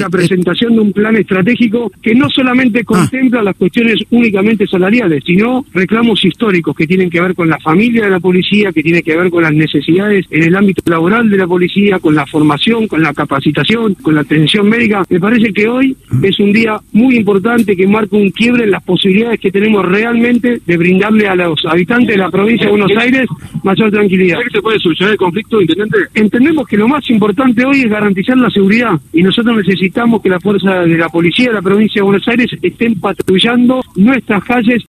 la presentación de un plan estratégico que no solamente contempla las cuestiones únicamente salariales, sino reclamos históricos que tienen que ver con la familia de la policía, que tienen que ver con las necesidades en el ámbito laboral de la policía, con la formación, con la capacitación, con la atención médica. Me parece que hoy es un día muy importante que marca un quiebre en las posibilidades que tenemos realmente de brindarle a los habitantes de la provincia de Buenos Aires mayor tranquilidad. que se puede solucionar el conflicto, intendente? Entendemos que lo más importante hoy es garantizar la seguridad y nosotros necesitamos que la fuerza de la policía de la provincia de Buenos Aires estén patrullando nuestras calles